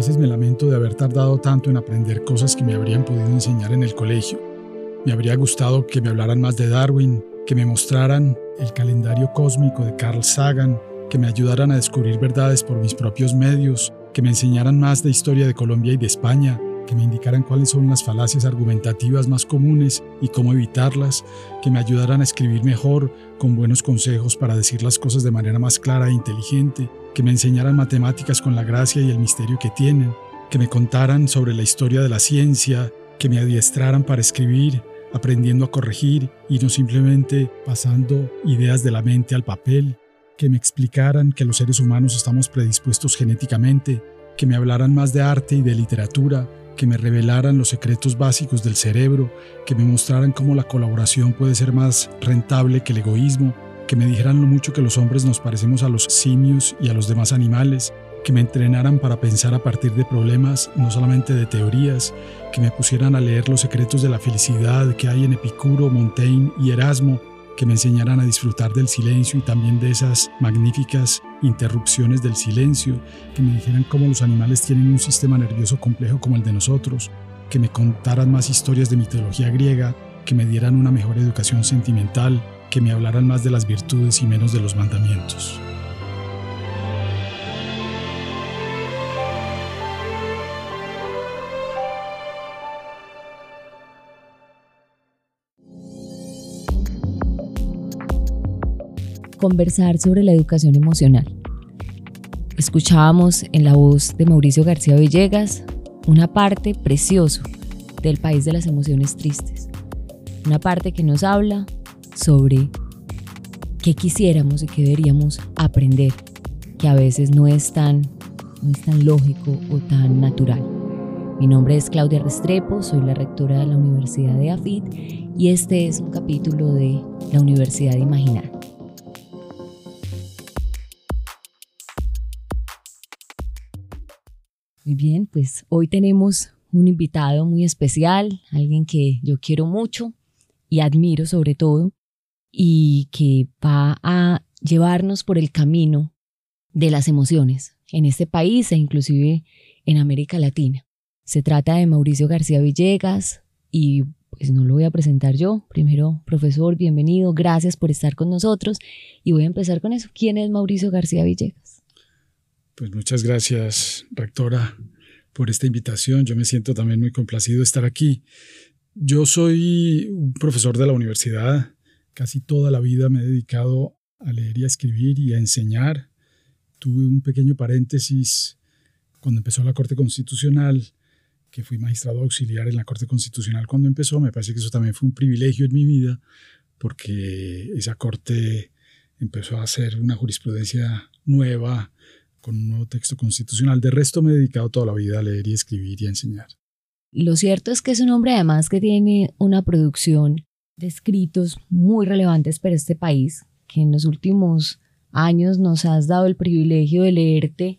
veces me lamento de haber tardado tanto en aprender cosas que me habrían podido enseñar en el colegio. Me habría gustado que me hablaran más de Darwin, que me mostraran el calendario cósmico de Carl Sagan, que me ayudaran a descubrir verdades por mis propios medios, que me enseñaran más de historia de Colombia y de España, que me indicaran cuáles son las falacias argumentativas más comunes y cómo evitarlas, que me ayudaran a escribir mejor con buenos consejos para decir las cosas de manera más clara e inteligente, que me enseñaran matemáticas con la gracia y el misterio que tienen, que me contaran sobre la historia de la ciencia, que me adiestraran para escribir, aprendiendo a corregir y no simplemente pasando ideas de la mente al papel, que me explicaran que los seres humanos estamos predispuestos genéticamente, que me hablaran más de arte y de literatura, que me revelaran los secretos básicos del cerebro, que me mostraran cómo la colaboración puede ser más rentable que el egoísmo, que me dijeran lo mucho que los hombres nos parecemos a los simios y a los demás animales, que me entrenaran para pensar a partir de problemas, no solamente de teorías, que me pusieran a leer los secretos de la felicidad que hay en Epicuro, Montaigne y Erasmo, que me enseñaran a disfrutar del silencio y también de esas magníficas interrupciones del silencio, que me dijeran cómo los animales tienen un sistema nervioso complejo como el de nosotros, que me contaran más historias de mitología griega, que me dieran una mejor educación sentimental, que me hablaran más de las virtudes y menos de los mandamientos. Conversar sobre la educación emocional. Escuchábamos en la voz de Mauricio García Villegas una parte precioso del país de las emociones tristes. Una parte que nos habla sobre qué quisiéramos y qué deberíamos aprender, que a veces no es tan, no es tan lógico o tan natural. Mi nombre es Claudia Restrepo, soy la rectora de la Universidad de AFIT y este es un capítulo de la Universidad Imaginar. Muy bien, pues hoy tenemos un invitado muy especial, alguien que yo quiero mucho y admiro sobre todo, y que va a llevarnos por el camino de las emociones en este país e inclusive en América Latina. Se trata de Mauricio García Villegas y pues no lo voy a presentar yo. Primero, profesor, bienvenido, gracias por estar con nosotros y voy a empezar con eso. ¿Quién es Mauricio García Villegas? Pues muchas gracias, rectora, por esta invitación. Yo me siento también muy complacido de estar aquí. Yo soy un profesor de la universidad. Casi toda la vida me he dedicado a leer y a escribir y a enseñar. Tuve un pequeño paréntesis cuando empezó la Corte Constitucional, que fui magistrado auxiliar en la Corte Constitucional cuando empezó. Me parece que eso también fue un privilegio en mi vida, porque esa Corte empezó a hacer una jurisprudencia nueva, con un nuevo texto constitucional. De resto me he dedicado toda la vida a leer y escribir y a enseñar. Lo cierto es que es un hombre además que tiene una producción de escritos muy relevantes para este país, que en los últimos años nos has dado el privilegio de leerte,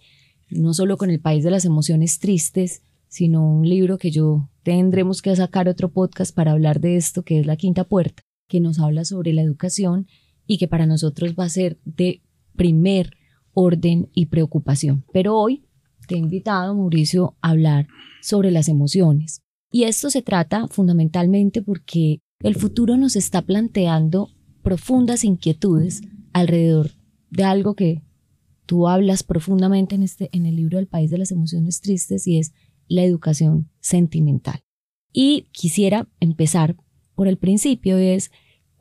no solo con El País de las Emociones Tristes, sino un libro que yo tendremos que sacar otro podcast para hablar de esto, que es La Quinta Puerta, que nos habla sobre la educación y que para nosotros va a ser de primer orden y preocupación. Pero hoy te he invitado, Mauricio, a hablar sobre las emociones. Y esto se trata fundamentalmente porque el futuro nos está planteando profundas inquietudes alrededor de algo que tú hablas profundamente en, este, en el libro El País de las Emociones Tristes y es la educación sentimental. Y quisiera empezar por el principio, es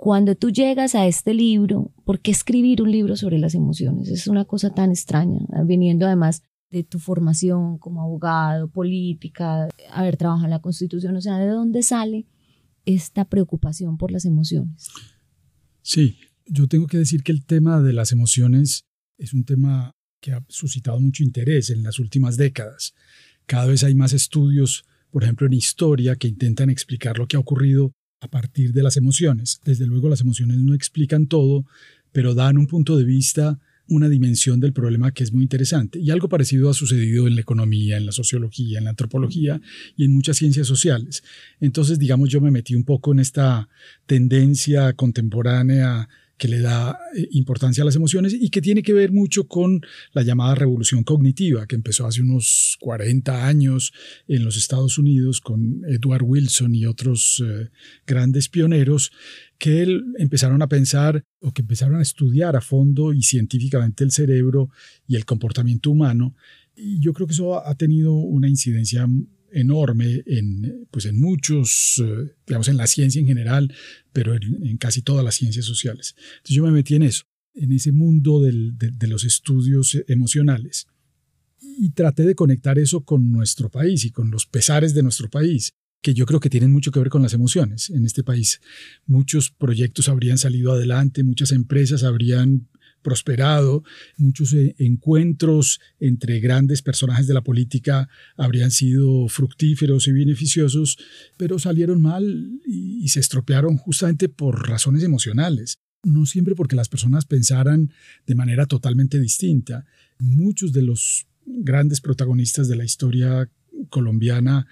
cuando tú llegas a este libro, ¿por qué escribir un libro sobre las emociones? Es una cosa tan extraña, viniendo además de tu formación como abogado, política, haber trabajado en la Constitución, o sea, ¿de dónde sale esta preocupación por las emociones? Sí, yo tengo que decir que el tema de las emociones es un tema que ha suscitado mucho interés en las últimas décadas. Cada vez hay más estudios, por ejemplo, en historia, que intentan explicar lo que ha ocurrido a partir de las emociones. Desde luego las emociones no explican todo, pero dan un punto de vista, una dimensión del problema que es muy interesante. Y algo parecido ha sucedido en la economía, en la sociología, en la antropología y en muchas ciencias sociales. Entonces, digamos, yo me metí un poco en esta tendencia contemporánea que le da eh, importancia a las emociones y que tiene que ver mucho con la llamada revolución cognitiva que empezó hace unos 40 años en los Estados Unidos con Edward Wilson y otros eh, grandes pioneros que empezaron a pensar o que empezaron a estudiar a fondo y científicamente el cerebro y el comportamiento humano. Y yo creo que eso ha tenido una incidencia enorme en, pues en muchos, eh, digamos, en la ciencia en general, pero en, casi todas las ciencias sociales. Entonces yo me metí en eso, en ese mundo de, los estudios emocionales y traté de conectar eso con nuestro país y con los pesares de nuestro país que yo creo que tienen mucho que ver con las emociones en este país. Muchos proyectos habrían salido adelante, muchas empresas habrían prosperado, muchos eh, encuentros entre grandes personajes de la política habrían sido fructíferos y beneficiosos, pero salieron mal y, se estropearon justamente por razones emocionales no siempre porque las personas pensaran de manera totalmente distinta. Muchos de los grandes protagonistas de la historia colombiana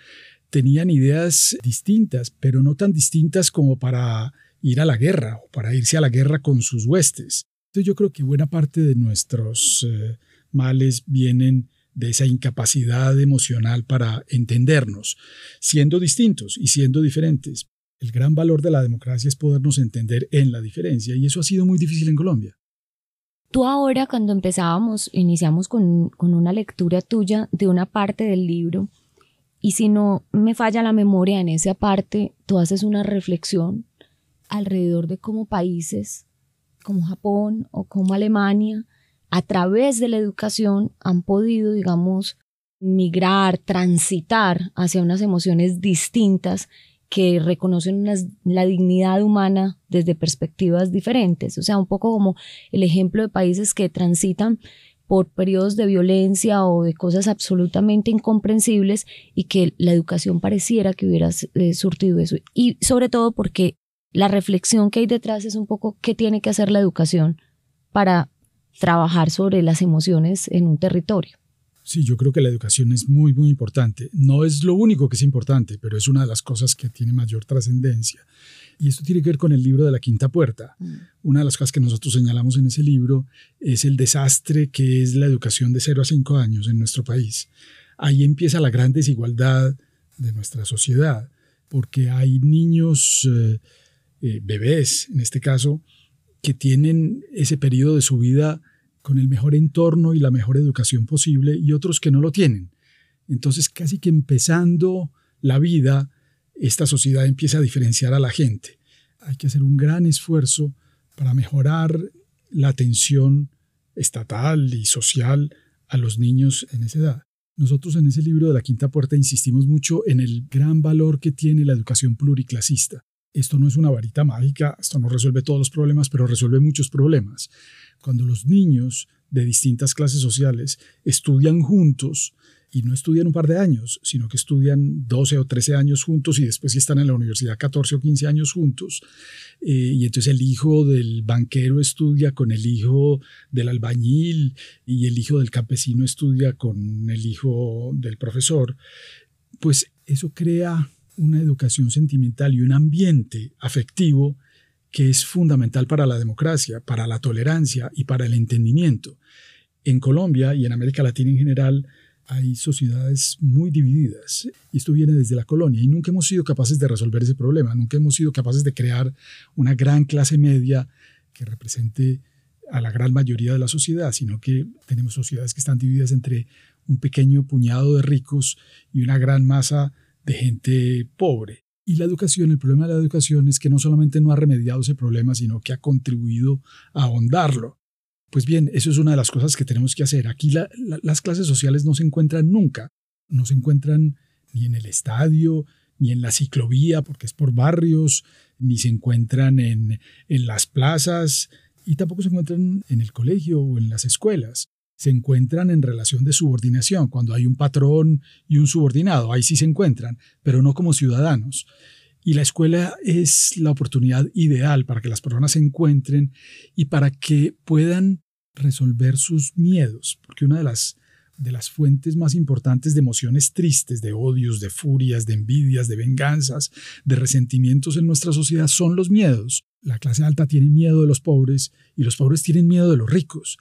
tenían ideas distintas, pero no tan distintas como para ir a la guerra o para irse a la guerra con sus huestes. Entonces yo creo que buena parte de nuestros eh, males vienen de esa incapacidad emocional para entendernos, siendo distintos y siendo diferentes. El gran valor de la democracia es podernos entender en la diferencia y eso ha sido muy difícil en Colombia. Tú ahora, cuando empezábamos, iniciamos con, con una lectura tuya de una parte del libro y si no me falla la memoria en esa parte, tú haces una reflexión alrededor de cómo países como Japón o como Alemania, a través de la educación han podido, digamos, migrar, transitar hacia unas emociones distintas que reconocen la dignidad humana desde perspectivas diferentes. O sea, un poco como el ejemplo de países que transitan por periodos de violencia o de cosas absolutamente incomprensibles y que la educación pareciera que hubiera eh, surtido eso. Y sobre todo porque la reflexión que hay detrás es un poco qué tiene que hacer la educación para trabajar sobre las emociones en un territorio. Sí, yo creo que la educación es muy, muy importante. No es lo único que es importante, pero es una de las cosas que tiene mayor trascendencia. Y esto tiene que ver con el libro de la quinta puerta. Mm. Una de las cosas que nosotros señalamos en ese libro es el desastre que es la educación de 0 a 5 años en nuestro país. Ahí empieza la gran desigualdad de nuestra sociedad, porque hay niños... Eh, eh, bebés, en este caso, que tienen ese periodo de su vida con el mejor entorno y la mejor educación posible y otros que no lo tienen. Entonces, casi que empezando la vida, esta sociedad empieza a diferenciar a la gente. Hay que hacer un gran esfuerzo para mejorar la atención estatal y social a los niños en esa edad. Nosotros en ese libro de la Quinta Puerta insistimos mucho en el gran valor que tiene la educación pluriclasista. Esto no es una varita mágica, esto no resuelve todos los problemas, pero resuelve muchos problemas. Cuando los niños de distintas clases sociales estudian juntos, y no estudian un par de años, sino que estudian 12 o 13 años juntos y después si están en la universidad 14 o 15 años juntos. Eh, y entonces el hijo del banquero estudia con el hijo del albañil y el hijo del campesino estudia con el hijo del profesor. Pues eso crea una educación sentimental y un ambiente afectivo que es fundamental para la democracia, para la tolerancia y para el entendimiento. En Colombia y en América Latina en general hay sociedades muy divididas. Esto viene desde la colonia. Y nunca hemos sido capaces de resolver ese problema, nunca hemos sido capaces de crear una gran clase media que represente a la gran mayoría de la sociedad, sino que tenemos sociedades que están divididas entre un pequeño puñado de ricos y una gran masa de gente pobre. Y la educación, el problema de la educación es que no solamente no ha remediado ese problema, sino que ha contribuido a ahondarlo. Pues bien, eso es una de las cosas que tenemos que hacer. Aquí las clases sociales no se encuentran nunca. No se encuentran ni en el estadio, ni en la ciclovía, porque es por barrios, ni se encuentran en, en las plazas, y tampoco se encuentran en el colegio o en las escuelas se encuentran en relación de subordinación, cuando hay un patrón y un subordinado, ahí sí se encuentran, pero no como ciudadanos. Y la escuela es la oportunidad ideal para que las personas se encuentren y para que puedan resolver sus miedos, porque una de las de las fuentes más importantes de emociones tristes, de odios, de furias, de envidias, de venganzas, de resentimientos en nuestra sociedad son los miedos. La clase alta tiene miedo de los pobres y los pobres tienen miedo de los ricos.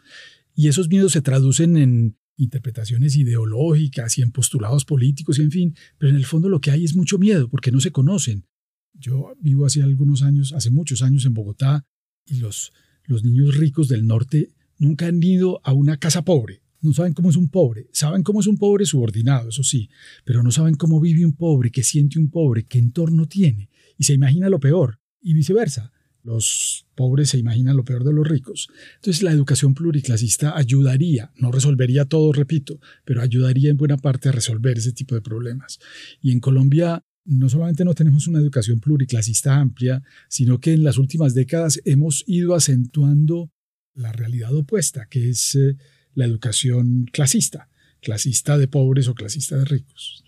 Y esos miedos se traducen en interpretaciones ideológicas y en postulados políticos y en fin, pero en el fondo lo que hay es mucho miedo porque no se conocen. Yo vivo hace algunos años, hace muchos años en Bogotá y los, los niños ricos del norte nunca han ido a una casa pobre no saben cómo es un pobre, saben cómo es un pobre subordinado, eso sí, pero no saben cómo vive un pobre, qué siente un pobre, qué entorno tiene, y se imagina lo peor, y viceversa. Los pobres se imaginan lo peor de los ricos. Entonces la educación pluriclasista ayudaría, no resolvería todo, repito, pero ayudaría en buena parte a resolver ese tipo de problemas. Y en Colombia no solamente no tenemos una educación pluriclasista amplia, sino que en las últimas décadas hemos ido acentuando la realidad opuesta, que es eh, la educación clasista, clasista de pobres o clasista de ricos.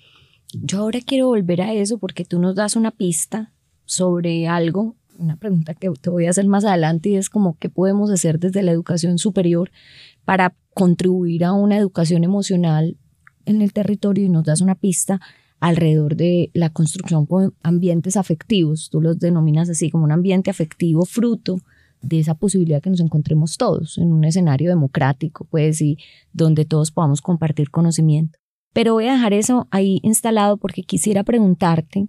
Yo ahora quiero volver a eso porque tú nos das una pista sobre algo, una pregunta que te voy a hacer más adelante y es como qué podemos hacer desde la educación superior para contribuir a una educación emocional en el territorio y nos das una pista alrededor de la construcción con ambientes afectivos, tú los denominas así como un ambiente afectivo fruto de esa posibilidad que nos encontremos todos en un escenario democrático, pues, y donde todos podamos compartir conocimiento. Pero voy a dejar eso ahí instalado porque quisiera preguntarte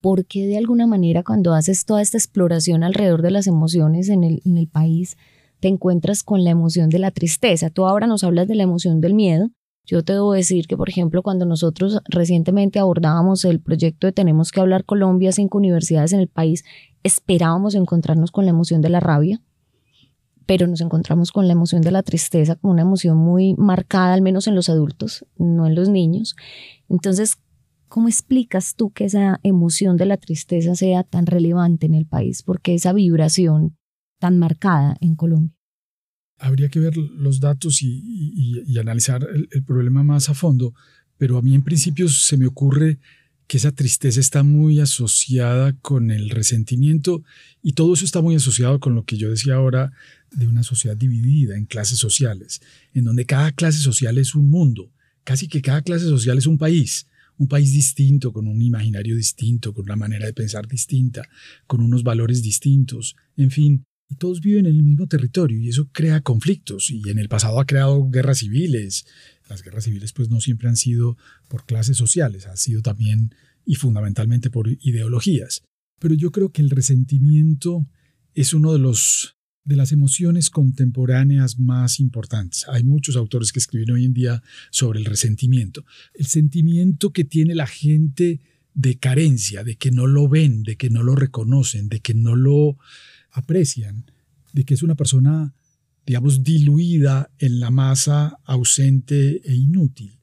por qué de alguna manera cuando haces toda esta exploración alrededor de las emociones en el, país, te encuentras con la emoción de la tristeza. Tú ahora nos hablas de la emoción del miedo. Yo te debo decir que, por ejemplo, cuando nosotros recientemente abordábamos el proyecto de Tenemos que hablar Colombia, cinco universidades en el país, esperábamos encontrarnos con la emoción de la rabia, pero nos encontramos con la emoción de la tristeza, como una emoción muy marcada, al menos en los adultos, no en los niños. Entonces, ¿cómo explicas tú que esa emoción de la tristeza sea tan relevante en el país? porque esa vibración tan marcada en Colombia? Habría que ver los datos y, analizar el problema más a fondo, pero a mí en principio se me ocurre que esa tristeza está muy asociada con el resentimiento y todo eso está muy asociado con lo que yo decía ahora de una sociedad dividida en clases sociales, en donde cada clase social es un mundo, casi que cada clase social es un país, un país distinto, con un imaginario distinto, con una manera de pensar distinta, con unos valores distintos, en fin, todos viven en el mismo territorio y eso crea conflictos y en el pasado ha creado guerras civiles, las guerras civiles pues no siempre han sido por clases sociales, han sido también y fundamentalmente por ideologías. Pero yo creo que el resentimiento es uno de los de las emociones contemporáneas más importantes. Hay muchos autores que escriben hoy en día sobre el resentimiento. El sentimiento que tiene la gente de carencia, de que no lo ven, de que no lo reconocen, de que no lo aprecian, de que es una persona digamos, diluida en la masa ausente e inútil.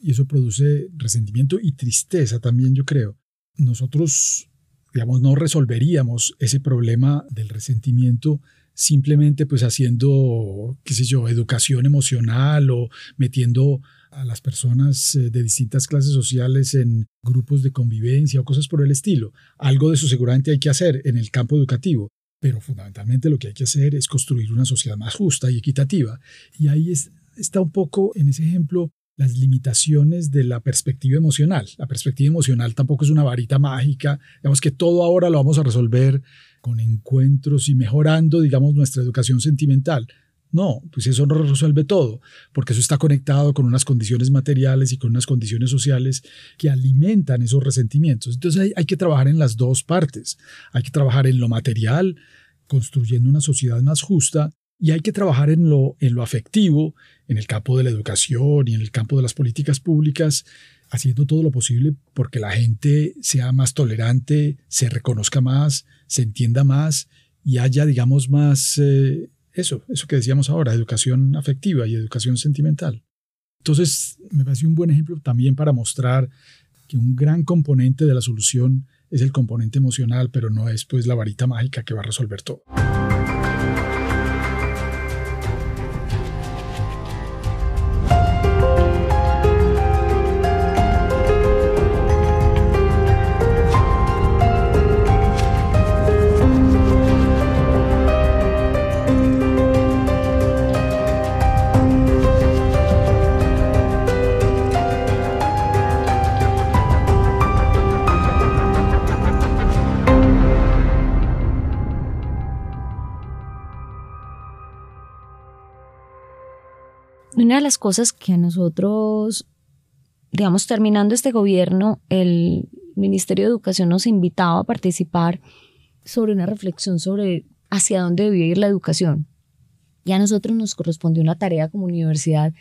Y eso produce resentimiento y tristeza también, yo creo. Nosotros, digamos, no resolveríamos ese problema del resentimiento simplemente pues haciendo, qué sé yo, educación emocional o metiendo a las personas eh, de distintas clases sociales en grupos de convivencia o cosas por el estilo. Algo de eso seguramente hay que hacer en el campo educativo, pero fundamentalmente lo que hay que hacer es construir una sociedad más justa y equitativa. Y ahí está un poco en ese ejemplo las limitaciones de la perspectiva emocional. La perspectiva emocional tampoco es una varita mágica. Digamos que todo ahora lo vamos a resolver con encuentros y mejorando, digamos, nuestra educación sentimental. No, pues eso no resuelve todo, porque eso está conectado con unas condiciones materiales y con unas condiciones sociales que alimentan esos resentimientos. Entonces hay, que trabajar en las dos partes. Hay que trabajar en lo material, construyendo una sociedad más justa, y hay que trabajar en lo, en lo afectivo, en el campo de la educación y en el campo de las políticas públicas, haciendo todo lo posible porque la gente sea más tolerante, se reconozca más, se entienda más y haya, digamos, más... Eh, eso, eso que decíamos ahora, educación afectiva y educación sentimental. Entonces, me parece un buen ejemplo también para mostrar que un gran componente de la solución es el componente emocional, pero no es pues la varita mágica que va a resolver todo. Las cosas que a nosotros, digamos, terminando este gobierno, el Ministerio de Educación nos invitaba a participar sobre una reflexión sobre hacia dónde debía ir la educación. Y a nosotros nos correspondió una tarea como universidad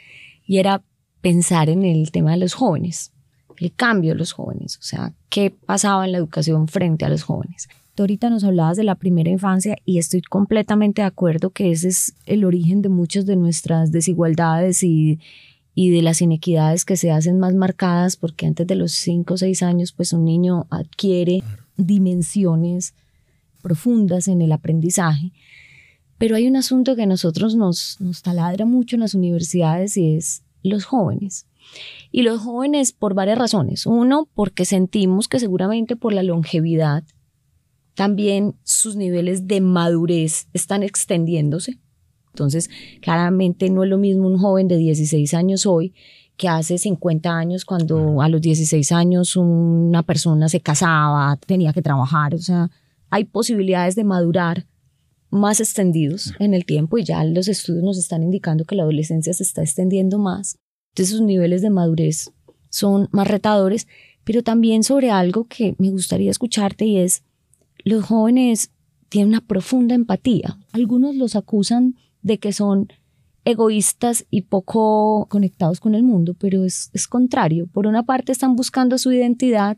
y era pensar en el tema de los jóvenes, el cambio de los jóvenes, o sea, qué pasaba en la educación frente a los jóvenes. Tú ahorita nos hablabas de la primera infancia y estoy completamente de acuerdo que ese es el origen de muchas de nuestras desigualdades y, y de las inequidades que se hacen más marcadas porque antes de los 5 o 6 años pues un niño adquiere dimensiones profundas en el aprendizaje. Pero hay un asunto que a nosotros nos, nos taladra mucho en las universidades y es los jóvenes. Y los jóvenes por varias razones. Uno, porque sentimos que seguramente por la longevidad también sus niveles de madurez están extendiéndose. Entonces, claramente no es lo mismo un joven de 16 años hoy que hace 50 años cuando a los 16 años una persona se casaba, tenía que trabajar, o sea, hay posibilidades de madurar más extendidos en el tiempo y ya los estudios nos están indicando que la adolescencia se está extendiendo más. Entonces sus niveles de madurez son más retadores, pero también sobre algo que me gustaría escucharte y es los jóvenes tienen una profunda empatía. Algunos los acusan de que son egoístas y poco conectados con el mundo, pero es, contrario. Por una parte están buscando su identidad,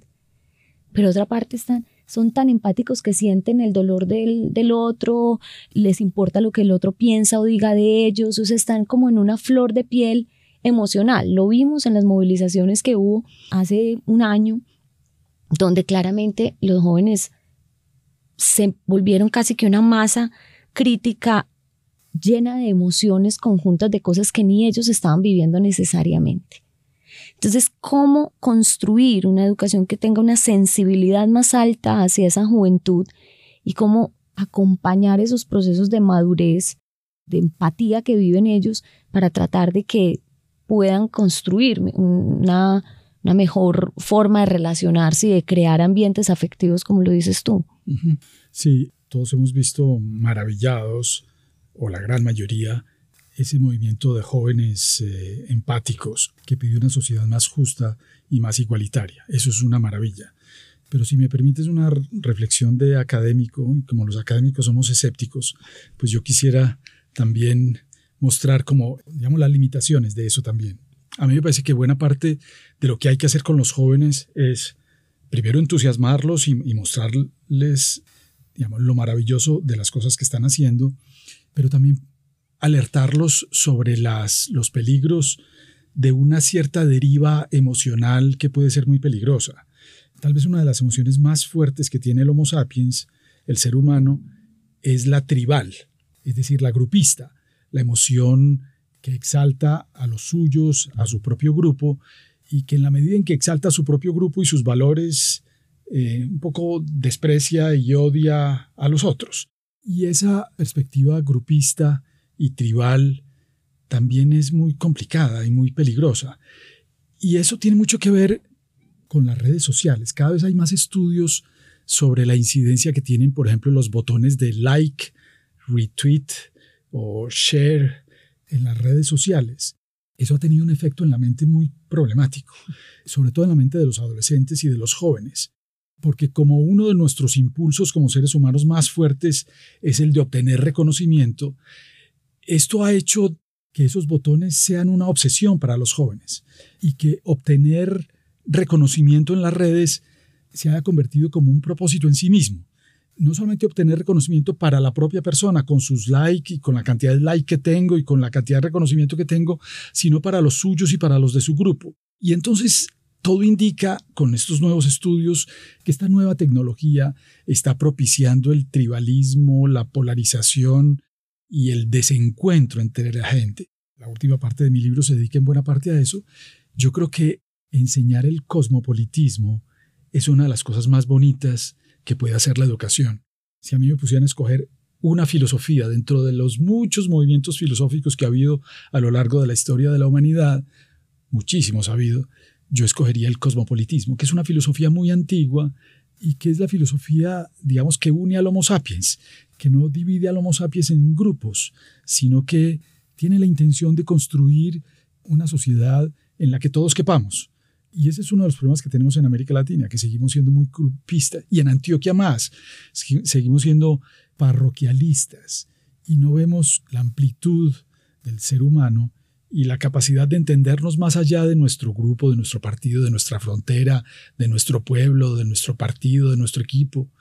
pero otra parte están, son tan empáticos que sienten el dolor del, del, otro, les importa lo que el otro piensa o diga de ellos, o sea, están como en una flor de piel emocional. Lo vimos en las movilizaciones que hubo hace un año, donde claramente los jóvenes se volvieron casi que una masa crítica llena de emociones conjuntas de cosas que ni ellos estaban viviendo necesariamente. Entonces, ¿cómo construir una educación que tenga una sensibilidad más alta hacia esa juventud y cómo acompañar esos procesos de madurez, de empatía que viven ellos para tratar de que puedan construir una, una mejor forma de relacionarse y de crear ambientes afectivos, como lo dices tú? Sí, todos hemos visto maravillados, o la gran mayoría, ese movimiento de jóvenes eh, empáticos que pidió una sociedad más justa y más igualitaria. Eso es una maravilla. Pero si me permites una reflexión de académico, y como los académicos somos escépticos, pues yo quisiera también mostrar como, digamos, las limitaciones de eso también. A mí me parece que buena parte de lo que hay que hacer con los jóvenes es primero entusiasmarlos y, mostrarles lo maravilloso de las cosas que están haciendo, pero también alertarlos sobre las, los peligros de una cierta deriva emocional que puede ser muy peligrosa. Tal vez una de las emociones más fuertes que tiene el Homo sapiens, el ser humano, es la tribal, es decir, la grupista, la emoción que exalta a los suyos, a su propio grupo, y que en la medida en que exalta a su propio grupo y sus valores, eh, un poco desprecia y odia a los otros. Y esa perspectiva grupista y tribal también es muy complicada y muy peligrosa. Y eso tiene mucho que ver con las redes sociales. Cada vez hay más estudios sobre la incidencia que tienen, por ejemplo, los botones de like, retweet o share en las redes sociales. Eso ha tenido un efecto en la mente muy problemático, sobre todo en la mente de los adolescentes y de los jóvenes, porque como uno de nuestros impulsos como seres humanos más fuertes es el de obtener reconocimiento, esto ha hecho que esos botones sean una obsesión para los jóvenes y que obtener reconocimiento en las redes se haya convertido como un propósito en sí mismo no solamente obtener reconocimiento para la propia persona con sus likes y con la cantidad de likes que tengo y con la cantidad de reconocimiento que tengo, sino para los suyos y para los de su grupo. Y entonces todo indica con estos nuevos estudios que esta nueva tecnología está propiciando el tribalismo, la polarización y el desencuentro entre la gente. La última parte de mi libro se dedica en buena parte a eso. Yo creo que enseñar el cosmopolitismo es una de las cosas más bonitas que puede hacer la educación. Si a mí me pusieran a escoger una filosofía dentro de los muchos movimientos filosóficos que ha habido a lo largo de la historia de la humanidad, muchísimos ha habido, yo escogería el cosmopolitismo, que es una filosofía muy antigua y que es la filosofía, digamos, que une al Homo sapiens, que no divide al Homo sapiens en grupos, sino que tiene la intención de construir una sociedad en la que todos quepamos. Y ese es uno de los problemas que tenemos en América Latina, que seguimos siendo muy grupistas, y en Antioquia más, seguimos siendo parroquialistas y no vemos la amplitud del ser humano y la capacidad de entendernos más allá de nuestro grupo, de nuestro partido, de nuestra frontera, de nuestro pueblo, de nuestro partido, de nuestro equipo.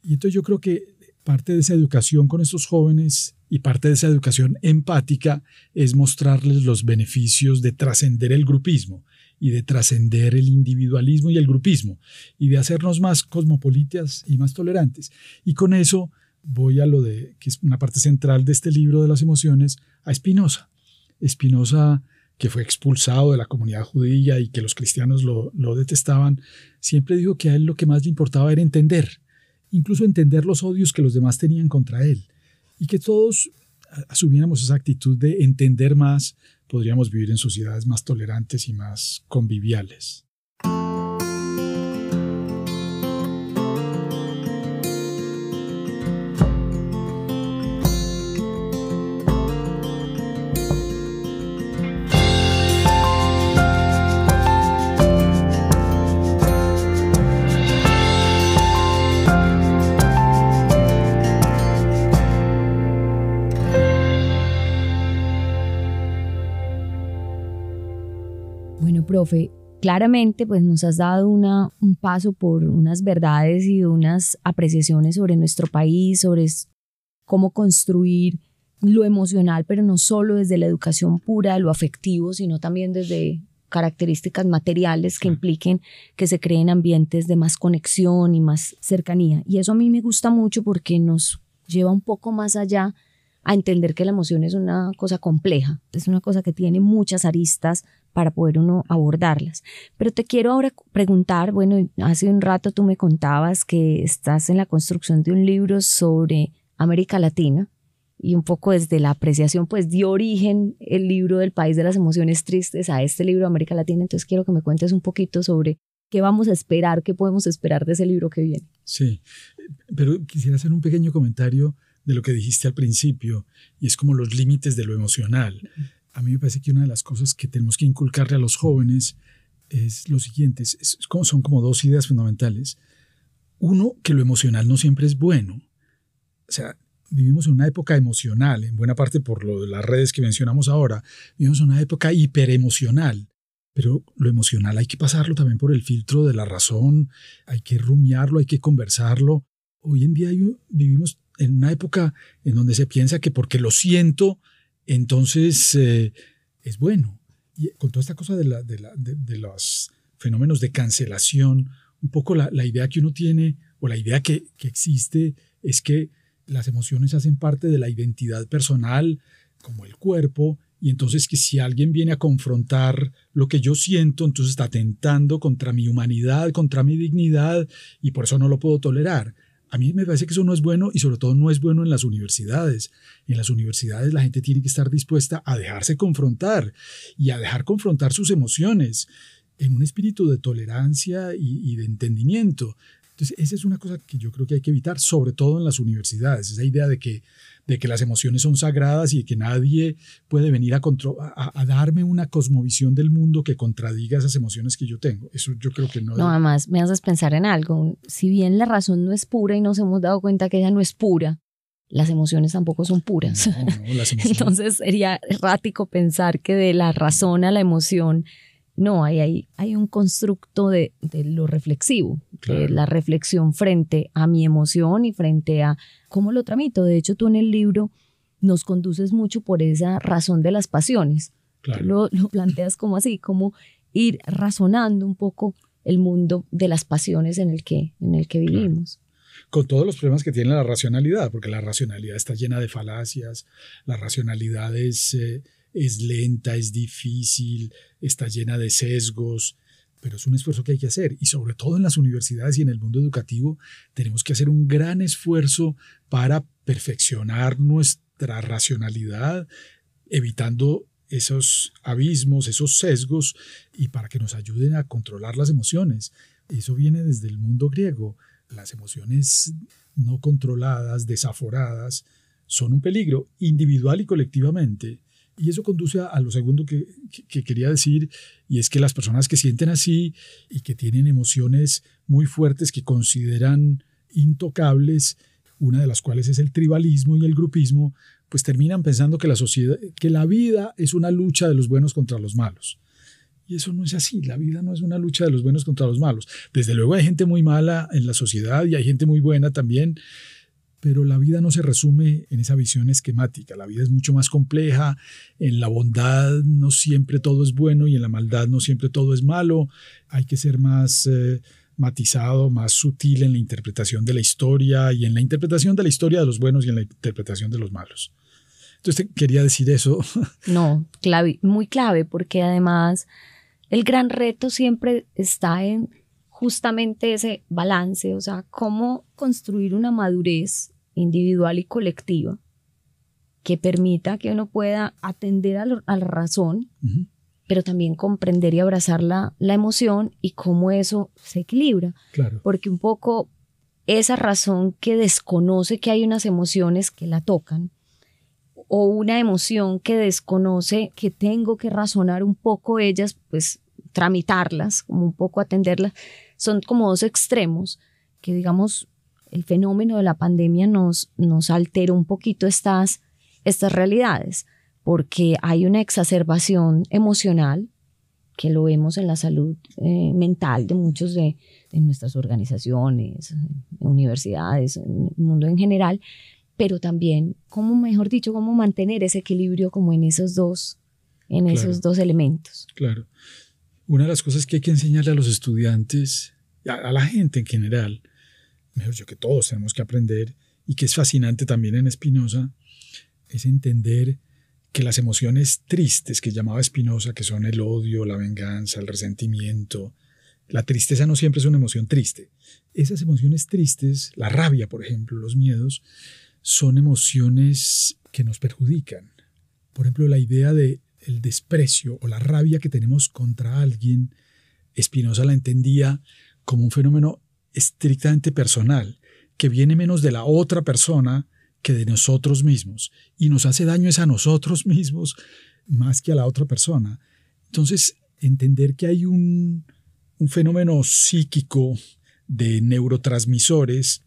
Y entonces yo creo que parte de esa educación con estos jóvenes y parte de esa educación empática es mostrarles los beneficios de trascender el grupismo y de trascender el individualismo y el grupismo y de hacernos más cosmopolitas y más tolerantes. Y con eso voy a lo de, que es una parte central de este libro de las emociones, a Spinoza. Spinoza, que fue expulsado de la comunidad judía y que los cristianos lo, lo detestaban, siempre dijo que a él lo que más le importaba era entender, incluso entender los odios que los demás tenían contra él, y que todos asumiéramos esa actitud de entender más, podríamos vivir en sociedades más tolerantes y más conviviales. Profe, claramente pues nos has dado una, un paso por unas verdades y unas apreciaciones sobre nuestro país, sobre cómo construir lo emocional, pero no solo desde la educación pura, lo afectivo, sino también desde características materiales que impliquen que se creen ambientes de más conexión y más cercanía. Y eso a mí me gusta mucho porque nos lleva un poco más allá a entender que la emoción es una cosa compleja, es una cosa que tiene muchas aristas para poder uno abordarlas. Pero te quiero ahora preguntar, bueno, hace un rato tú me contabas que estás en la construcción de un libro sobre América Latina y un poco desde la apreciación pues dio origen el libro del país de las emociones tristes a este libro de América Latina, entonces quiero que me cuentes un poquito sobre qué vamos a esperar, qué podemos esperar de ese libro que viene. Sí, pero quisiera hacer un pequeño comentario de lo que dijiste al principio, y es como los límites de lo emocional. A mí me parece que una de las cosas que tenemos que inculcarle a los jóvenes es lo siguiente, son como dos ideas fundamentales. Uno, que lo emocional no siempre es bueno. O sea, vivimos en una época emocional, en buena parte por las redes que mencionamos ahora, vivimos en una época hiperemocional. Pero lo emocional hay que pasarlo también por el filtro de la razón, hay que rumiarlo, hay que conversarlo. Hoy en día vivimos en una época en donde se piensa que porque lo siento, entonces eh, es bueno. Y con toda esta cosa de, los fenómenos de cancelación, un poco la, idea que uno tiene o la idea que, que existe es que las emociones hacen parte de la identidad personal, como el cuerpo, y entonces que si alguien viene a confrontar lo que yo siento, entonces está atentando contra mi humanidad, contra mi dignidad, y por eso no lo puedo tolerar. A mí me parece que eso no es bueno y sobre todo no es bueno en las universidades. En las universidades la gente tiene que estar dispuesta a dejarse confrontar y a dejar confrontar sus emociones en un espíritu de tolerancia y, de entendimiento. Entonces, esa es una cosa que yo creo que hay que evitar, sobre todo en las universidades, esa idea de que de que las emociones son sagradas y que nadie puede venir a, a, darme una cosmovisión del mundo que contradiga esas emociones que yo tengo. Eso yo creo que no. No, además me haces pensar en algo. Si bien la razón no es pura y nos hemos dado cuenta que ella no es pura, las emociones tampoco son puras. Entonces sería errático pensar que de la razón a la emoción no, hay, hay, hay un constructo de, de lo reflexivo, de la reflexión frente a mi emoción y frente a cómo lo tramito. De hecho, tú en el libro nos conduces mucho por esa razón de las pasiones. Lo, lo, planteas como así, como ir razonando un poco el mundo de las pasiones en el que, en el que vivimos. Con todos los problemas que tiene la racionalidad, porque la racionalidad está llena de falacias, la racionalidad es... Eh, es lenta, es difícil, está llena de sesgos, pero es un esfuerzo que hay que hacer y sobre todo en las universidades y en el mundo educativo tenemos que hacer un gran esfuerzo para perfeccionar nuestra racionalidad, evitando esos abismos, esos sesgos y para que nos ayuden a controlar las emociones. Eso viene desde el mundo griego. Las emociones no controladas, desaforadas, son un peligro individual y colectivamente Y eso conduce a, lo segundo que, quería decir, y es que las personas que sienten así y que tienen emociones muy fuertes que consideran intocables, una de las cuales es el tribalismo y el grupismo, pues terminan pensando que la sociedad, que la vida es una lucha de los buenos contra los malos. Y eso no es así, la vida no es una lucha de los buenos contra los malos. Desde luego hay gente muy mala en la sociedad y hay gente muy buena también, pero la vida no se resume en esa visión esquemática, la vida es mucho más compleja, en la bondad no siempre todo es bueno y en la maldad no siempre todo es malo, hay que ser más eh, matizado, más sutil en la interpretación de la historia y en la interpretación de la historia de los buenos y en la interpretación de los malos. Entonces quería decir eso. No, muy clave, porque además el gran reto siempre está en justamente ese balance, o sea, cómo construir una madurez individual y colectiva que permita que uno pueda atender a, la razón, pero también comprender y abrazar la, la, emoción y cómo eso se equilibra. Claro. Porque un poco esa razón que desconoce que hay unas emociones que la tocan, o una emoción que desconoce que tengo que razonar un poco ellas, pues tramitarlas, como un poco atenderlas, son como dos extremos que digamos el fenómeno de la pandemia nos, nos alteró un poquito estas, estas realidades, porque hay una exacerbación emocional que lo vemos en la salud eh, mental de muchos de, de, nuestras organizaciones, universidades, en el mundo en general, pero también, como mejor dicho, cómo mantener ese equilibrio como en esos dos, en esos dos elementos. Claro. Una de las cosas que hay que enseñarle a los estudiantes, a, la gente en general, mejor yo que todos tenemos que aprender y que es fascinante también en Spinoza, es entender que las emociones tristes que llamaba Spinoza, que son el odio, la venganza, el resentimiento, la tristeza no siempre es una emoción triste. Esas emociones tristes, la rabia, por ejemplo, los miedos, son emociones que nos perjudican. Por ejemplo, la idea de el desprecio o la rabia que tenemos contra alguien, Spinoza la entendía como un fenómeno estrictamente personal, que viene menos de la otra persona que de nosotros mismos, y nos hace daño es a nosotros mismos más que a la otra persona. Entonces, entender que hay un, un fenómeno psíquico de neurotransmisores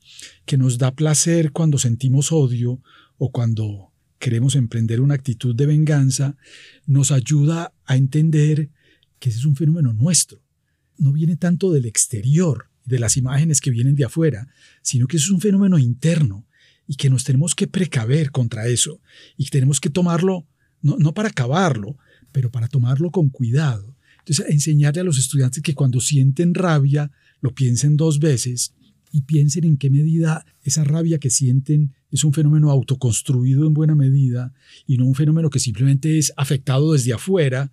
que nos da placer cuando sentimos odio o cuando queremos emprender una actitud de venganza, nos ayuda a entender que ese es un fenómeno nuestro. No viene tanto del exterior, de las imágenes que vienen de afuera, sino que es un fenómeno interno y que nos tenemos que precaver contra eso y que tenemos que tomarlo, no, no para acabarlo, pero para tomarlo con cuidado. Entonces, enseñarle a los estudiantes que cuando sienten rabia, lo piensen dos veces y piensen en qué medida esa rabia que sienten es un fenómeno autoconstruido en buena medida y no un fenómeno que simplemente es afectado desde afuera,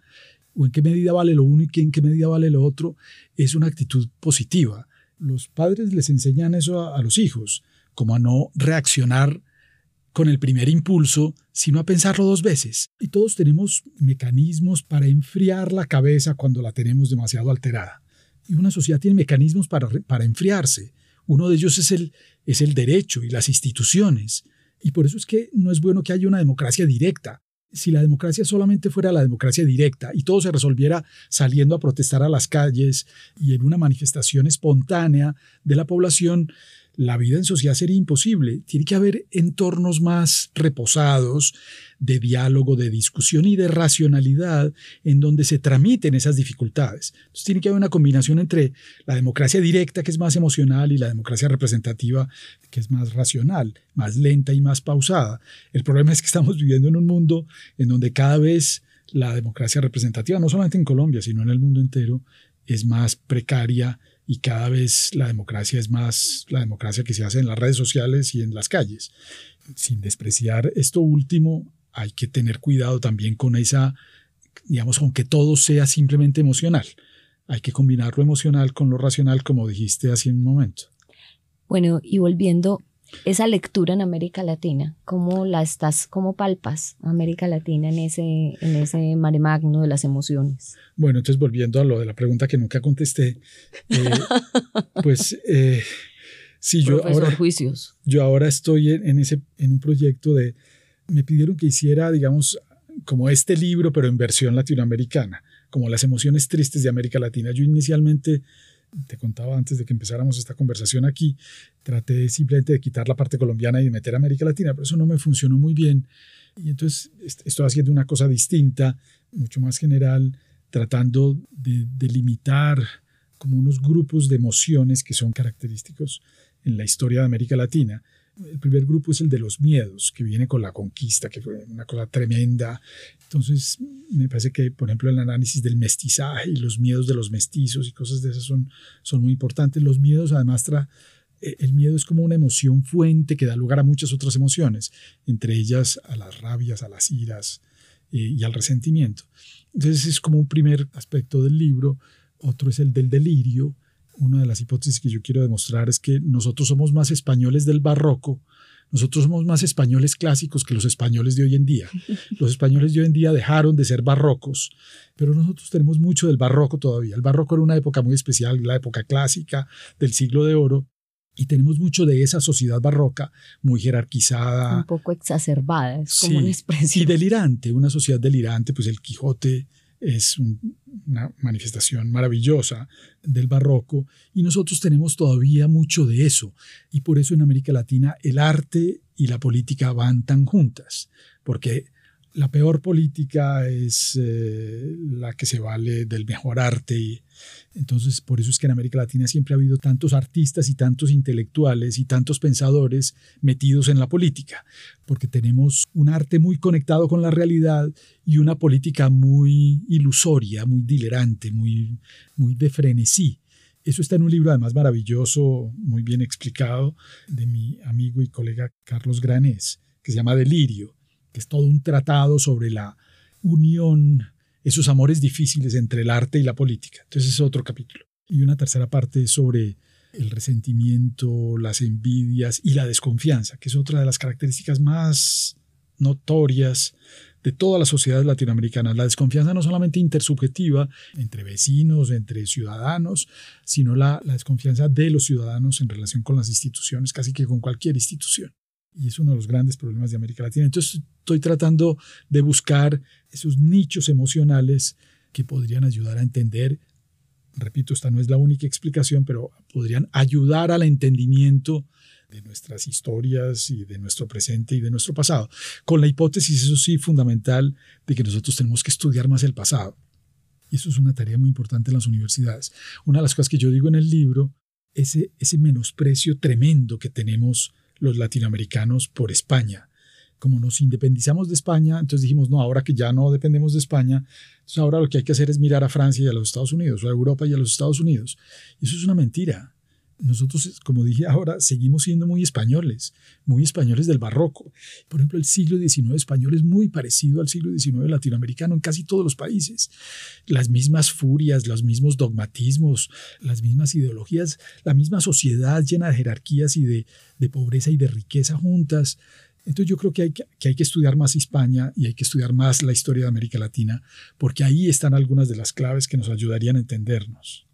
o en qué medida vale lo uno y en qué medida vale lo otro, es una actitud positiva. Los padres les enseñan eso a, los hijos, como a no reaccionar con el primer impulso, sino a pensarlo dos veces. Y todos tenemos mecanismos para enfriar la cabeza cuando la tenemos demasiado alterada. Y una sociedad tiene mecanismos para, para enfriarse. Uno de ellos es el, es el derecho y las instituciones. Y por eso es que no es bueno que haya una democracia directa. Si la democracia solamente fuera la democracia directa y todo se resolviera saliendo a protestar a las calles y en una manifestación espontánea de la población, la vida en sociedad sería imposible. Tiene que haber entornos más reposados de diálogo, de discusión y de racionalidad en donde se tramiten esas dificultades. Entonces tiene que haber una combinación entre la democracia directa, que es más emocional, y la democracia representativa, que es más racional, más lenta y más pausada. El problema es que estamos viviendo en un mundo en donde cada vez la democracia representativa, no solamente en Colombia, sino en el mundo entero, es más precaria y cada vez la democracia es más la democracia que se hace en las redes sociales y en las calles. Sin despreciar esto último, hay que tener cuidado también con esa, digamos, aunque todo sea simplemente emocional. Hay que combinar lo emocional con lo racional, como dijiste hace un momento. Bueno, y volviendo esa lectura en América Latina, ¿cómo la estás, cómo palpas América Latina en ese, en ese mare magno de las emociones? Bueno, entonces volviendo a lo de la pregunta que nunca contesté, eh, pues eh, sí, yo ahora, juicios. yo ahora estoy en, ese, en un proyecto de, me pidieron que hiciera, digamos, como este libro, pero en versión latinoamericana, como las emociones tristes de América Latina. Yo inicialmente, te contaba antes de que empezáramos esta conversación aquí, traté simplemente de quitar la parte colombiana y de meter América Latina, pero eso no me funcionó muy bien. Y entonces estoy haciendo una cosa distinta, mucho más general, tratando de delimitar como unos grupos de emociones que son característicos en la historia de América Latina. El primer grupo es el de los miedos, que viene con la conquista, que fue una cosa tremenda. Entonces, me parece que, por ejemplo, el análisis del mestizaje y los miedos de los mestizos y cosas de esas son, son muy importantes. Los miedos, además, tra eh, el miedo es como una emoción fuente que da lugar a muchas otras emociones, entre ellas a las rabias, a las iras eh, y al resentimiento. Entonces, es como un primer aspecto del libro. Otro es el del delirio, una de las hipótesis que yo quiero demostrar es que nosotros somos más españoles del barroco, nosotros somos más españoles clásicos que los españoles de hoy en día. Los españoles de hoy en día dejaron de ser barrocos, pero nosotros tenemos mucho del barroco todavía. El barroco era una época muy especial, la época clásica del siglo de oro, y tenemos mucho de esa sociedad barroca muy jerarquizada. Un poco exacerbada, es como una expresión. Y delirante, una sociedad delirante, pues el Quijote es una manifestación maravillosa del barroco y nosotros tenemos todavía mucho de eso. Y por eso en América Latina el arte y la política van tan juntas, porque la peor política es eh, la que se vale del mejor arte. Y entonces, por eso es que en América Latina siempre ha habido tantos artistas y tantos intelectuales y tantos pensadores metidos en la política, porque tenemos un arte muy conectado con la realidad y una política muy ilusoria, muy dilerante, muy, muy de frenesí. Eso está en un libro además maravilloso, muy bien explicado, de mi amigo y colega Carlos Granés, que se llama Delirio que es todo un tratado sobre la unión, esos amores difíciles entre el arte y la política. Entonces es otro capítulo. Y una tercera parte sobre el resentimiento, las envidias y la desconfianza, que es otra de las características más notorias de todas las sociedades latinoamericanas. La desconfianza no solamente intersubjetiva entre vecinos, entre ciudadanos, sino la, la desconfianza de los ciudadanos en relación con las instituciones, casi que con cualquier institución. Y es uno de los grandes problemas de América Latina. Entonces estoy tratando de buscar esos nichos emocionales que podrían ayudar a entender, repito, esta no es la única explicación, pero podrían ayudar al entendimiento de nuestras historias y de nuestro presente y de nuestro pasado, con la hipótesis, eso sí, fundamental, de que nosotros tenemos que estudiar más el pasado. Y eso es una tarea muy importante en las universidades. Una de las cosas que yo digo en el libro, ese, ese menosprecio tremendo que tenemos los latinoamericanos por España. Como nos independizamos de España, entonces dijimos, no, ahora que ya no dependemos de España, entonces ahora lo que hay que hacer es mirar a Francia y a los Estados Unidos, o a Europa y a los Estados Unidos. Y eso es una mentira nosotros, como dije ahora, seguimos siendo muy españoles, muy españoles del barroco. Por ejemplo, el siglo XIX español es muy parecido al siglo XIX latinoamericano en casi todos los países. Las mismas furias, los mismos dogmatismos, las mismas ideologías, la misma sociedad llena de jerarquías y de, pobreza y de riqueza juntas. Entonces yo creo que hay que, que hay que estudiar más España y hay que estudiar más la historia de América Latina, porque ahí están algunas de las claves que nos ayudarían a entendernos.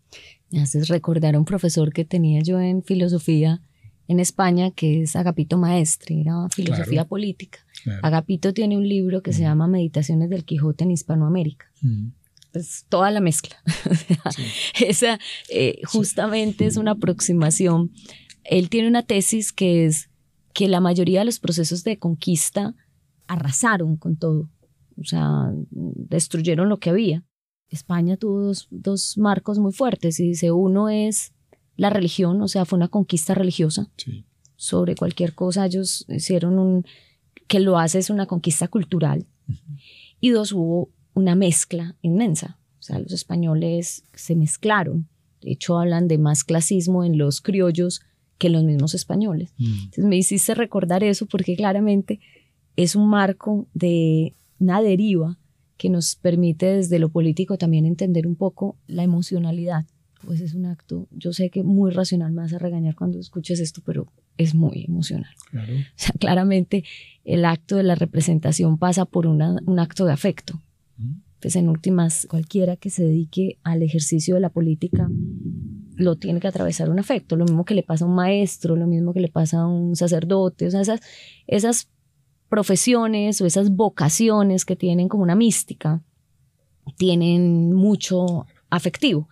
Me haces recordar a un profesor que tenía yo en filosofía en España, que es Agapito Maestre, era filosofía política. Agapito tiene un libro que se llama Meditaciones del Quijote en Hispanoamérica. Es toda la mezcla. Esa eh, justamente es una aproximación. Él tiene una tesis que es que la mayoría de los procesos de conquista arrasaron con todo, o sea, destruyeron lo que había. España tuvo dos, marcos muy fuertes y dice, uno es la religión, o sea, fue una conquista religiosa sobre cualquier cosa. Ellos hicieron un, que lo hace es una conquista cultural. Y dos, hubo una mezcla inmensa. O sea, los españoles se mezclaron. De hecho, hablan de más clasismo en los criollos que en los mismos españoles. Mm. Entonces me hiciste recordar eso porque claramente es un marco de una deriva que nos permite desde lo político también entender un poco la emocionalidad. Pues es un acto, yo sé que muy racional me vas a regañar cuando escuches esto, pero es muy emocional. Claro. O sea, claramente el acto de la representación pasa por una, un acto de afecto. Pues en últimas, cualquiera que se dedique al ejercicio de la política lo tiene que atravesar un afecto. Lo mismo que le pasa a un maestro, lo mismo que le pasa a un sacerdote. O sea, esas, esas profesiones o esas vocaciones que tienen como una mística, tienen mucho afectivo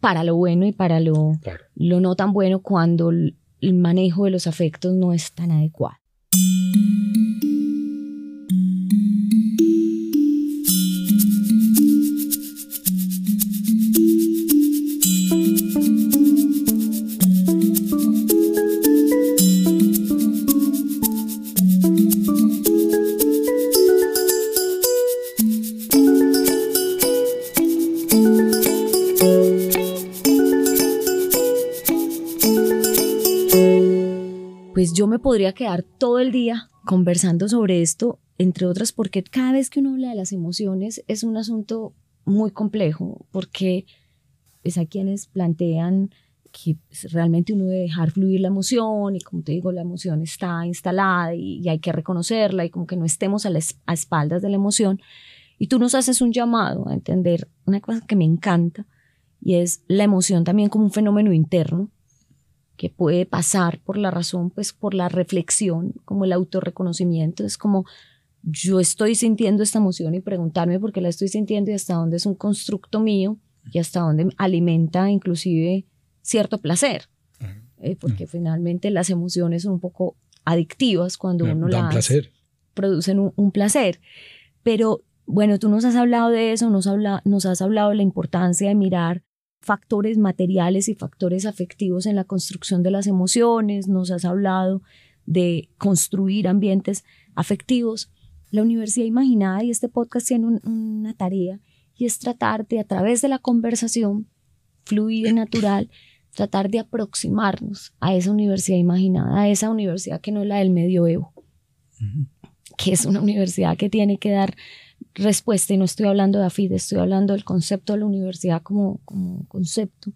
para lo bueno y para lo, lo no tan bueno cuando el manejo de los afectos no es tan adecuado. Podría quedar todo el día conversando sobre esto, entre otras porque cada vez que uno habla de las emociones es un asunto muy complejo, porque pues hay quienes plantean que realmente uno debe dejar fluir la emoción y como te digo, la emoción está instalada y, hay que reconocerla y como que no estemos a, a espaldas de la emoción. Y tú nos haces un llamado a entender una cosa que me encanta y es la emoción también como un fenómeno interno que puede pasar por la razón, pues por la reflexión, como el autorreconocimiento, es como yo estoy sintiendo esta emoción y preguntarme por qué la estoy sintiendo y hasta dónde es un constructo mío y hasta dónde alimenta inclusive cierto placer, eh, porque finalmente las emociones son un poco adictivas cuando uno las placer. producen un, placer. Pero bueno, tú nos has hablado de eso, nos, habla, nos has hablado de la importancia de mirar factores materiales y factores afectivos en la construcción de las emociones, nos has hablado de construir ambientes afectivos. La Universidad Imaginada y este podcast tienen una tarea y es tratar de, a través de la conversación fluida y natural, tratar de aproximarnos a esa universidad imaginada, a esa universidad que no es la del medioevo, que es una universidad que tiene que dar respuesta, y no estoy hablando de AFID, estoy hablando del concepto de la universidad como, como concepto,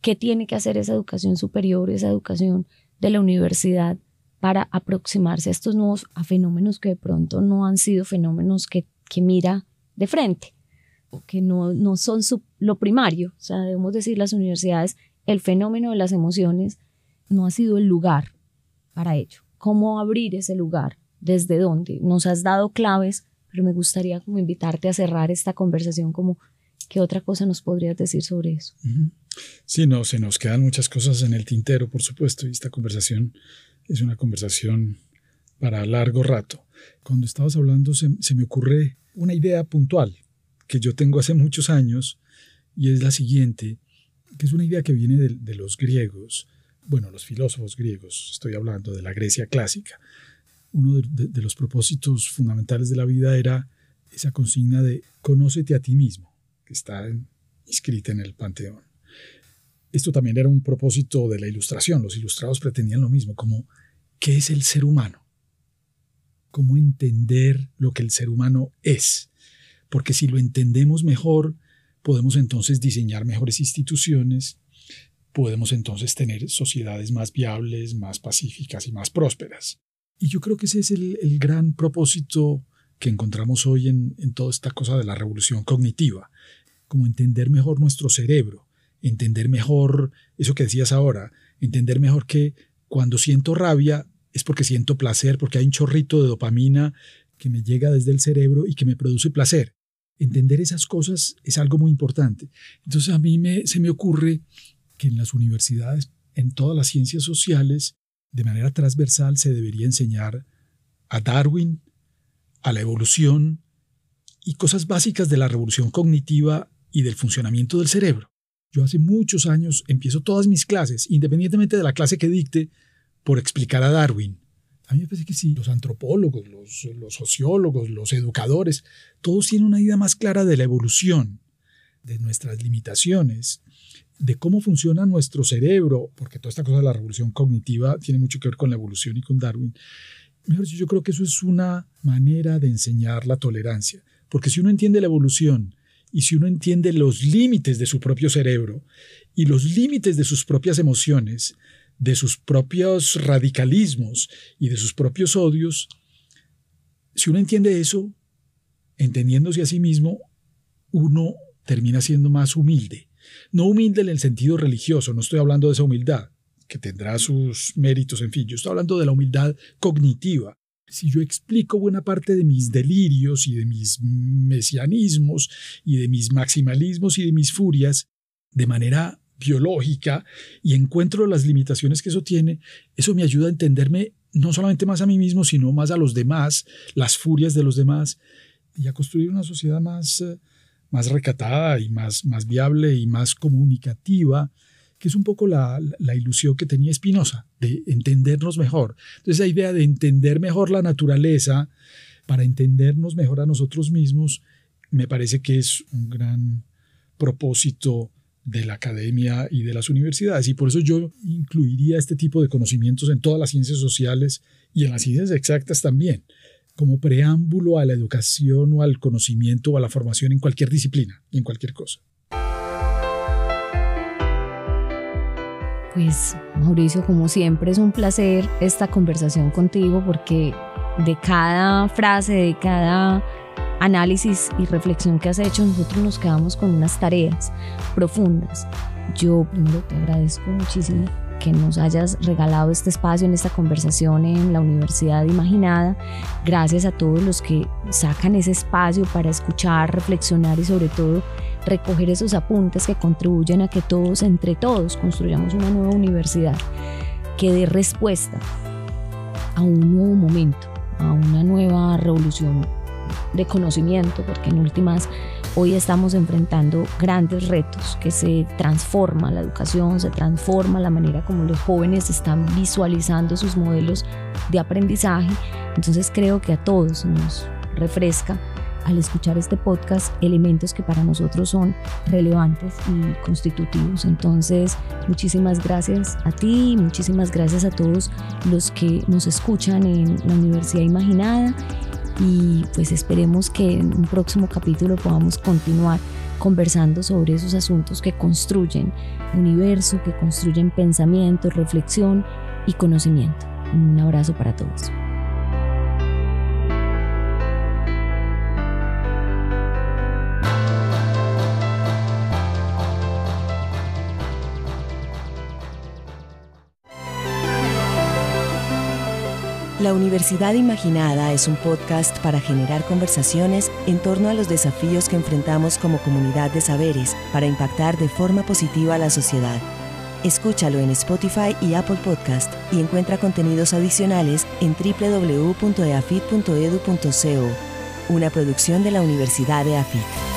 ¿qué tiene que hacer esa educación superior, esa educación de la universidad para aproximarse a estos nuevos a fenómenos que de pronto no han sido fenómenos que, que mira de frente, o que no, no son lo primario? O sea, debemos decir las universidades, el fenómeno de las emociones no ha sido el lugar para ello. ¿Cómo abrir ese lugar? ¿Desde dónde? Nos has dado claves pero me gustaría como invitarte a cerrar esta conversación como qué otra cosa nos podrías decir sobre eso. Sí, no, se nos quedan muchas cosas en el tintero, por supuesto, y esta conversación es una conversación para largo rato. Cuando estabas hablando se, me ocurre una idea puntual que yo tengo hace muchos años y es la siguiente, que es una idea que viene de, de los griegos, bueno, los filósofos griegos, estoy hablando de la Grecia clásica, uno de, los propósitos fundamentales de la vida era esa consigna de conócete a ti mismo, que está inscrita en el Panteón. Esto también era un propósito de la ilustración. Los ilustrados pretendían lo mismo, como ¿qué es el ser humano? ¿Cómo entender lo que el ser humano es? Porque si lo entendemos mejor, podemos entonces diseñar mejores instituciones, podemos entonces tener sociedades más viables, más pacíficas y más prósperas. Y yo creo que ese es el, gran propósito que encontramos hoy en, toda esta cosa de la revolución cognitiva, como entender mejor nuestro cerebro, entender mejor eso que decías ahora, entender mejor que cuando siento rabia es porque siento placer, porque hay un chorrito de dopamina que me llega desde el cerebro y que me produce placer. Entender esas cosas es algo muy importante. Entonces a mí me, se me ocurre que en las universidades, en todas las ciencias sociales, de manera transversal se debería enseñar a Darwin, a la evolución y cosas básicas de la revolución cognitiva y del funcionamiento del cerebro. Yo hace muchos años empiezo todas mis clases, independientemente de la clase que dicte, por explicar a Darwin. A mí me parece que sí, los antropólogos, los, los sociólogos, los educadores, todos tienen una idea más clara de la evolución, de nuestras limitaciones de cómo funciona nuestro cerebro, porque toda esta cosa de la revolución cognitiva tiene mucho que ver con la evolución y con Darwin. Mejor yo creo que eso es una manera de enseñar la tolerancia, porque si uno entiende la evolución y si uno entiende los límites de su propio cerebro y los límites de sus propias emociones, de sus propios radicalismos y de sus propios odios, si uno entiende eso, entendiéndose a sí mismo, uno termina siendo más humilde no humilde en el sentido religioso, no estoy hablando de esa humildad, que tendrá sus méritos, en fin, yo estoy hablando de la humildad cognitiva, Si yo explico buena parte de mis delirios y de mis mesianismos y de mis maximalismos y de mis furias de manera biológica y encuentro las limitaciones que eso tiene, eso me ayuda a entenderme no solamente más a mí mismo, sino más a los demás, las furias de los demás, y a construir una sociedad más, eh, más recatada y más, más viable y más comunicativa, que es un poco la, la ilusión que tenía Spinoza, de entendernos mejor. Entonces, la idea de entender mejor la naturaleza para entendernos mejor a nosotros mismos, me parece que es un gran propósito de la academia y de las universidades. Y por eso yo incluiría este tipo de conocimientos en todas las ciencias sociales y en las ciencias exactas también, como preámbulo a la educación o al conocimiento o a la formación en cualquier disciplina y en cualquier cosa. Pues Mauricio, como siempre es un placer esta conversación contigo porque de cada frase, de cada análisis y reflexión que has hecho, nosotros nos quedamos con unas tareas profundas. Yo primero te agradezco muchísimo que nos hayas regalado este espacio en esta conversación en la Universidad Imaginada. Gracias a todos los que sacan ese espacio para escuchar, reflexionar y sobre todo recoger esos apuntes que contribuyen a que todos, entre todos, construyamos una nueva universidad que dé respuesta a un nuevo momento, a una nueva revolución de conocimiento, porque en últimas hoy estamos enfrentando grandes retos, que se transforma la educación, se transforma la manera como los jóvenes están visualizando sus modelos de aprendizaje. Entonces creo que a todos nos refresca al escuchar este podcast elementos que para nosotros son relevantes y constitutivos. Entonces, muchísimas gracias a ti, muchísimas gracias a todos los que nos escuchan en la Universidad Imaginada y pues esperemos que en un próximo capítulo podamos continuar conversando sobre esos asuntos que construyen universo, que construyen pensamiento, reflexión y conocimiento. Un abrazo para todos. La Universidad Imaginada es un podcast para generar conversaciones en torno a los desafíos que enfrentamos como comunidad de saberes para impactar de forma positiva a la sociedad. Escúchalo en Spotify y Apple Podcast y encuentra contenidos adicionales en www.eafit.edu.co, una producción de la Universidad de AFIT.